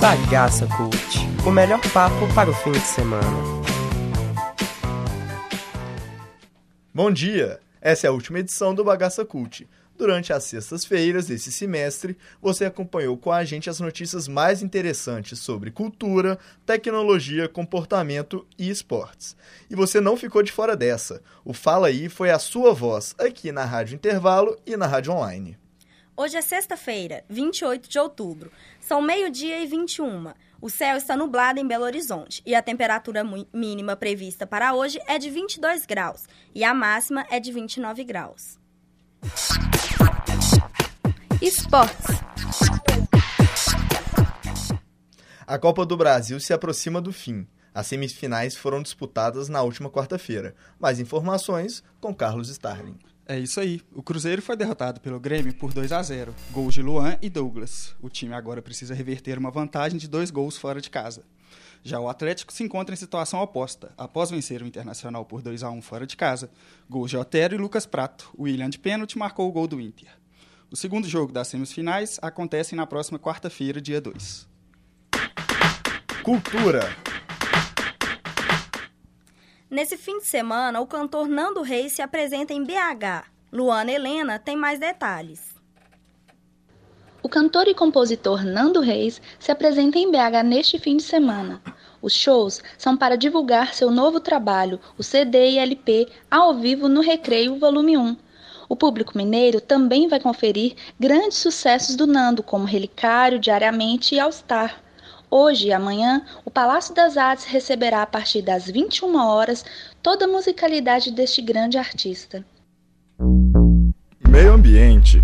Bagaça Cult, o melhor papo para o fim de semana. Bom dia! Essa é a última edição do Bagaça Cult. Durante as sextas-feiras desse semestre, você acompanhou com a gente as notícias mais interessantes sobre cultura, tecnologia, comportamento e esportes. E você não ficou de fora dessa. O Fala Aí foi a sua voz, aqui na Rádio Intervalo e na Rádio Online. Hoje é sexta-feira, 28 de outubro. São meio-dia e 21. O céu está nublado em Belo Horizonte e a temperatura mínima prevista para hoje é de 22 graus e a máxima é de 29 graus. Esportes. A Copa do Brasil se aproxima do fim. As semifinais foram disputadas na última quarta-feira. Mais informações com Carlos Starling. É isso aí. O Cruzeiro foi derrotado pelo Grêmio por 2 a 0. Gols de Luan e Douglas. O time agora precisa reverter uma vantagem de dois gols fora de casa. Já o Atlético se encontra em situação oposta. Após vencer o Internacional por 2 a 1 fora de casa, gols de Otero e Lucas Prato. O William de pênalti marcou o gol do Inter. O segundo jogo das semifinais acontece na próxima quarta-feira, dia 2. Cultura. Nesse fim de semana, o cantor Nando Reis se apresenta em BH. Luana Helena tem mais detalhes. O cantor e compositor Nando Reis se apresenta em BH neste fim de semana. Os shows são para divulgar seu novo trabalho, o CD e LP, ao vivo no Recreio Volume 1 o público mineiro também vai conferir grandes sucessos do Nando, como Relicário, Diariamente e All Star. Hoje e amanhã, o Palácio das Artes receberá a partir das 21 horas toda a musicalidade deste grande artista. Meio Ambiente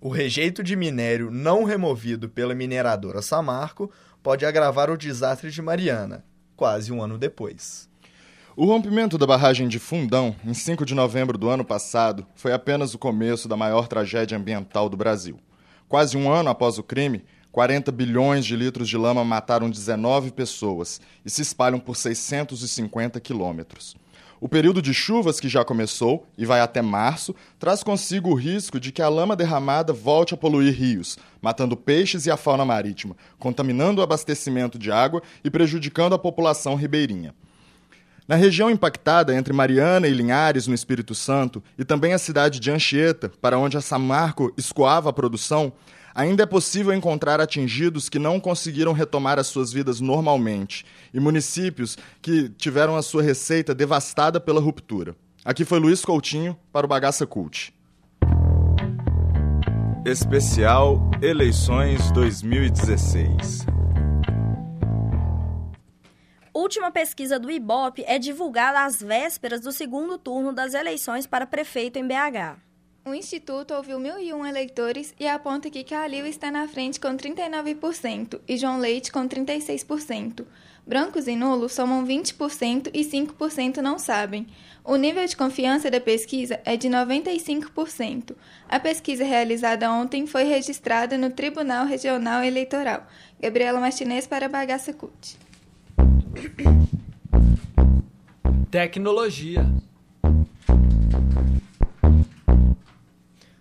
O rejeito de minério não removido pela mineradora Samarco pode agravar o desastre de Mariana, quase um ano depois. O rompimento da barragem de Fundão, em 5 de novembro do ano passado, foi apenas o começo da maior tragédia ambiental do Brasil. Quase um ano após o crime, 40 bilhões de litros de lama mataram 19 pessoas e se espalham por 650 quilômetros. O período de chuvas que já começou e vai até março traz consigo o risco de que a lama derramada volte a poluir rios, matando peixes e a fauna marítima, contaminando o abastecimento de água e prejudicando a população ribeirinha. Na região impactada entre Mariana e Linhares, no Espírito Santo, e também a cidade de Anchieta, para onde a Samarco escoava a produção, ainda é possível encontrar atingidos que não conseguiram retomar as suas vidas normalmente e municípios que tiveram a sua receita devastada pela ruptura. Aqui foi Luiz Coutinho para o Bagaça Cult. Especial Eleições 2016 última pesquisa do IBOP é divulgada às vésperas do segundo turno das eleições para prefeito em BH. O Instituto ouviu 1.001 eleitores e aponta que Calil está na frente com 39% e João Leite com 36%. Brancos e nulos somam 20% e 5% não sabem. O nível de confiança da pesquisa é de 95%. A pesquisa realizada ontem foi registrada no Tribunal Regional Eleitoral. Gabriela Martinez para Bagaça Cult. Tecnologia.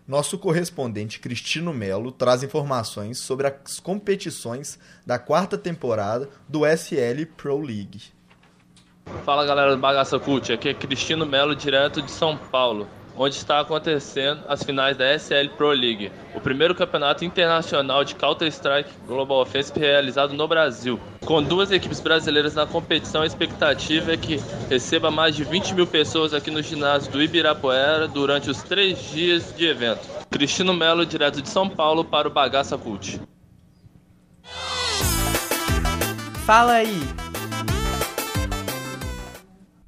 Nosso correspondente Cristino Melo traz informações sobre as competições da quarta temporada do SL Pro League. Fala galera do Bagaça Cult, aqui é Cristino Melo, direto de São Paulo onde está acontecendo as finais da SL Pro League, o primeiro campeonato internacional de Counter-Strike Global Offensive realizado no Brasil. Com duas equipes brasileiras na competição, a expectativa é que receba mais de 20 mil pessoas aqui no ginásio do Ibirapuera durante os três dias de evento. Cristino Melo, direto de São Paulo, para o Bagaça Cult. Fala aí!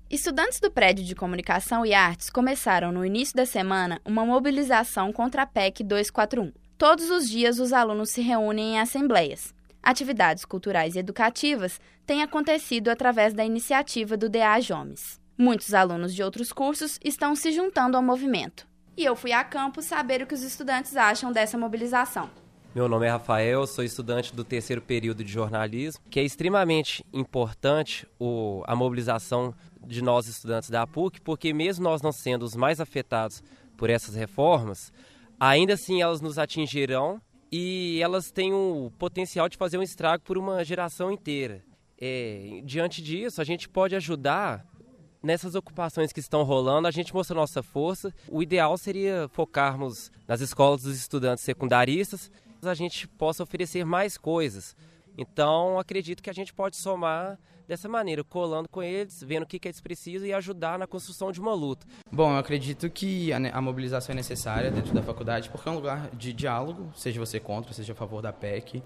Estudantes do prédio de Comunicação e Artes começaram no início da semana uma mobilização contra a PEC 241. Todos os dias os alunos se reúnem em assembleias. Atividades culturais e educativas têm acontecido através da iniciativa do DA Jomes. Muitos alunos de outros cursos estão se juntando ao movimento. E eu fui a campo saber o que os estudantes acham dessa mobilização. Meu nome é Rafael, sou estudante do terceiro período de jornalismo, que é extremamente importante o, a mobilização de nós estudantes da PUC, porque mesmo nós não sendo os mais afetados por essas reformas, ainda assim elas nos atingirão e elas têm o potencial de fazer um estrago por uma geração inteira. É, diante disso, a gente pode ajudar nessas ocupações que estão rolando, a gente mostra nossa força. O ideal seria focarmos nas escolas dos estudantes secundaristas, a gente possa oferecer mais coisas. Então, acredito que a gente pode somar dessa maneira, colando com eles, vendo o que, que eles precisam e ajudar na construção de uma luta. Bom, eu acredito que a, a mobilização é necessária dentro da faculdade porque é um lugar de diálogo, seja você contra, seja a favor da PEC.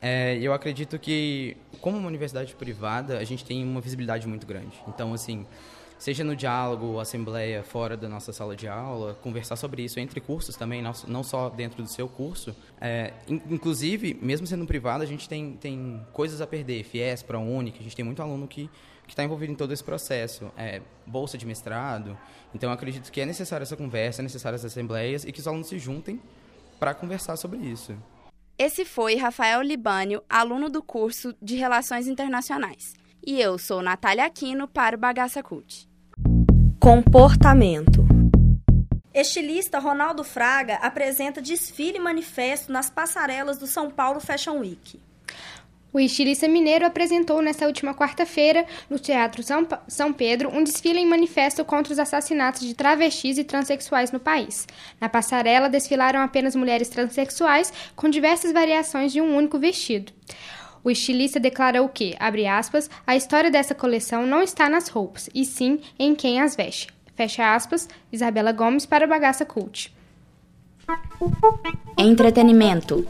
É, eu acredito que, como uma universidade privada, a gente tem uma visibilidade muito grande. Então, assim, seja no diálogo, assembleia, fora da nossa sala de aula, conversar sobre isso entre cursos também, não só dentro do seu curso. É, inclusive, mesmo sendo privado, a gente tem, tem coisas a perder, FIES, ProUni, que a gente tem muito aluno que que está envolvido em todo esse processo, é, bolsa de mestrado. Então, acredito que é necessária essa conversa, é necessária essas assembleias e que os alunos se juntem para conversar sobre isso. Esse foi Rafael Libânio, aluno do curso de Relações Internacionais. E eu sou Natália Aquino para o Bagaça Cult. Comportamento. Estilista Ronaldo Fraga apresenta desfile e manifesto nas passarelas do São Paulo Fashion Week. O estilista mineiro apresentou nesta última quarta-feira, no Teatro São Pedro, um desfile em manifesto contra os assassinatos de travestis e transexuais no país. Na passarela desfilaram apenas mulheres transexuais com diversas variações de um único vestido. O estilista declarou que, abre aspas, a história dessa coleção não está nas roupas, e sim em quem as veste. Fecha aspas, Isabela Gomes para Bagaça Cult. Entretenimento.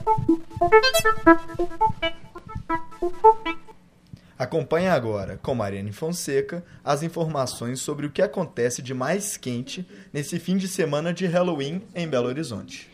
Acompanhe agora, com Mariane Fonseca, as informações sobre o que acontece de mais quente nesse fim de semana de Halloween em Belo Horizonte.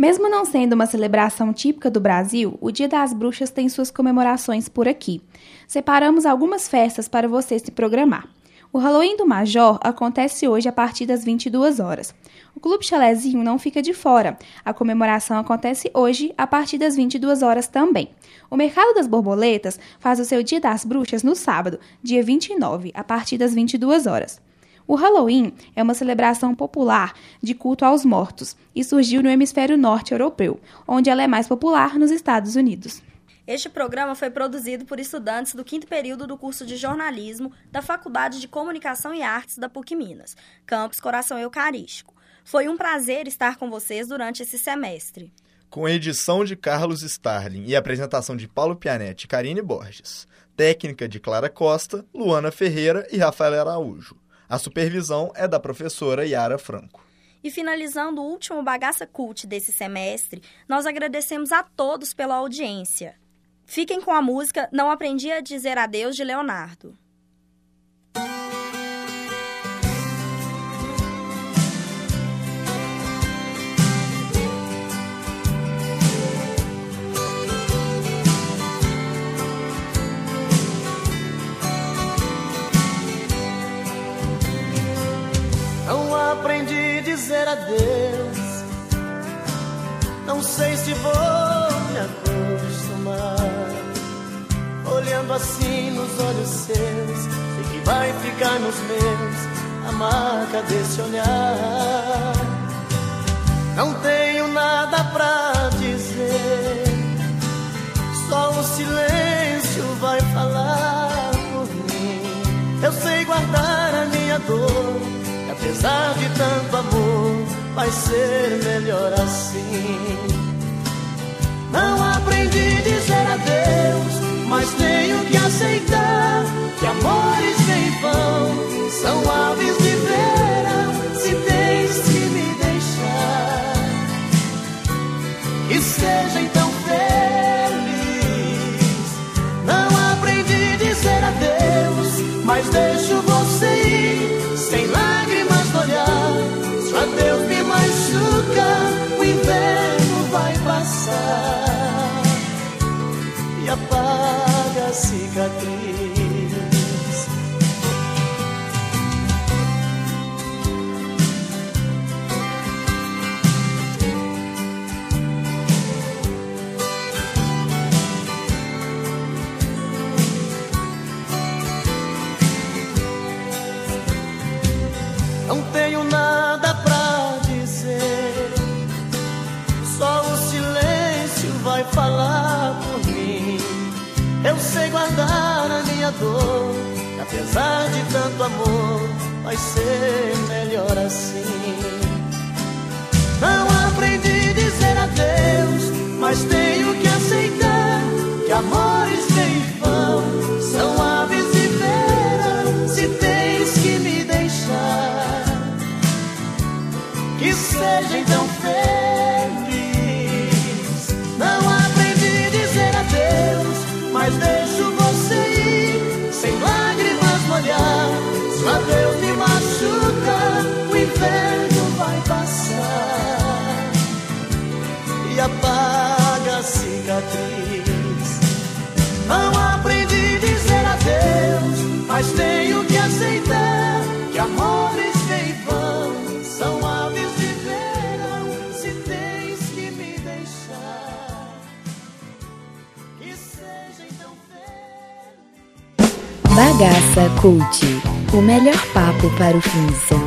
Mesmo não sendo uma celebração típica do Brasil, o Dia das Bruxas tem suas comemorações por aqui. Separamos algumas festas para você se programar. O Halloween do Major acontece hoje a partir das 22 horas. O Clube Chalezinho não fica de fora. A comemoração acontece hoje a partir das 22 horas também. O Mercado das Borboletas faz o seu Dia das Bruxas no sábado, dia 29, a partir das 22 horas. O Halloween é uma celebração popular de culto aos mortos e surgiu no hemisfério norte europeu, onde ela é mais popular nos Estados Unidos. Este programa foi produzido por estudantes do quinto período do curso de jornalismo da Faculdade de Comunicação e Artes da PUC Minas, campus Coração Eucarístico. Foi um prazer estar com vocês durante esse semestre. Com edição de Carlos Starling e apresentação de Paulo Pianetti e Karine Borges. Técnica de Clara Costa, Luana Ferreira e Rafael Araújo. A supervisão é da professora Yara Franco. E finalizando o último Bagaça Cult desse semestre, nós agradecemos a todos pela audiência. Fiquem com a música Não Aprendi a Dizer Adeus de Leonardo. Dizer adeus. Não sei se vou me acostumar. Olhando assim nos olhos seus, sei que vai ficar nos meus a marca desse olhar. Não tenho nada pra dizer, só o silêncio vai falar por mim. Eu sei guardar a minha dor Apesar de tanto amor, vai ser melhor assim. Não aprendi a dizer adeus, mas tenho que aceitar que amores vêm vão, sei guardar a minha dor, apesar de tanto amor, vai ser melhor assim. Cicatriz. Não aprendi a dizer adeus, mas tenho que aceitar que amores vêm e vão são aves de verão. Se tens que me deixar, que seja então Bagaça Cult, o melhor papo para o fim de semana.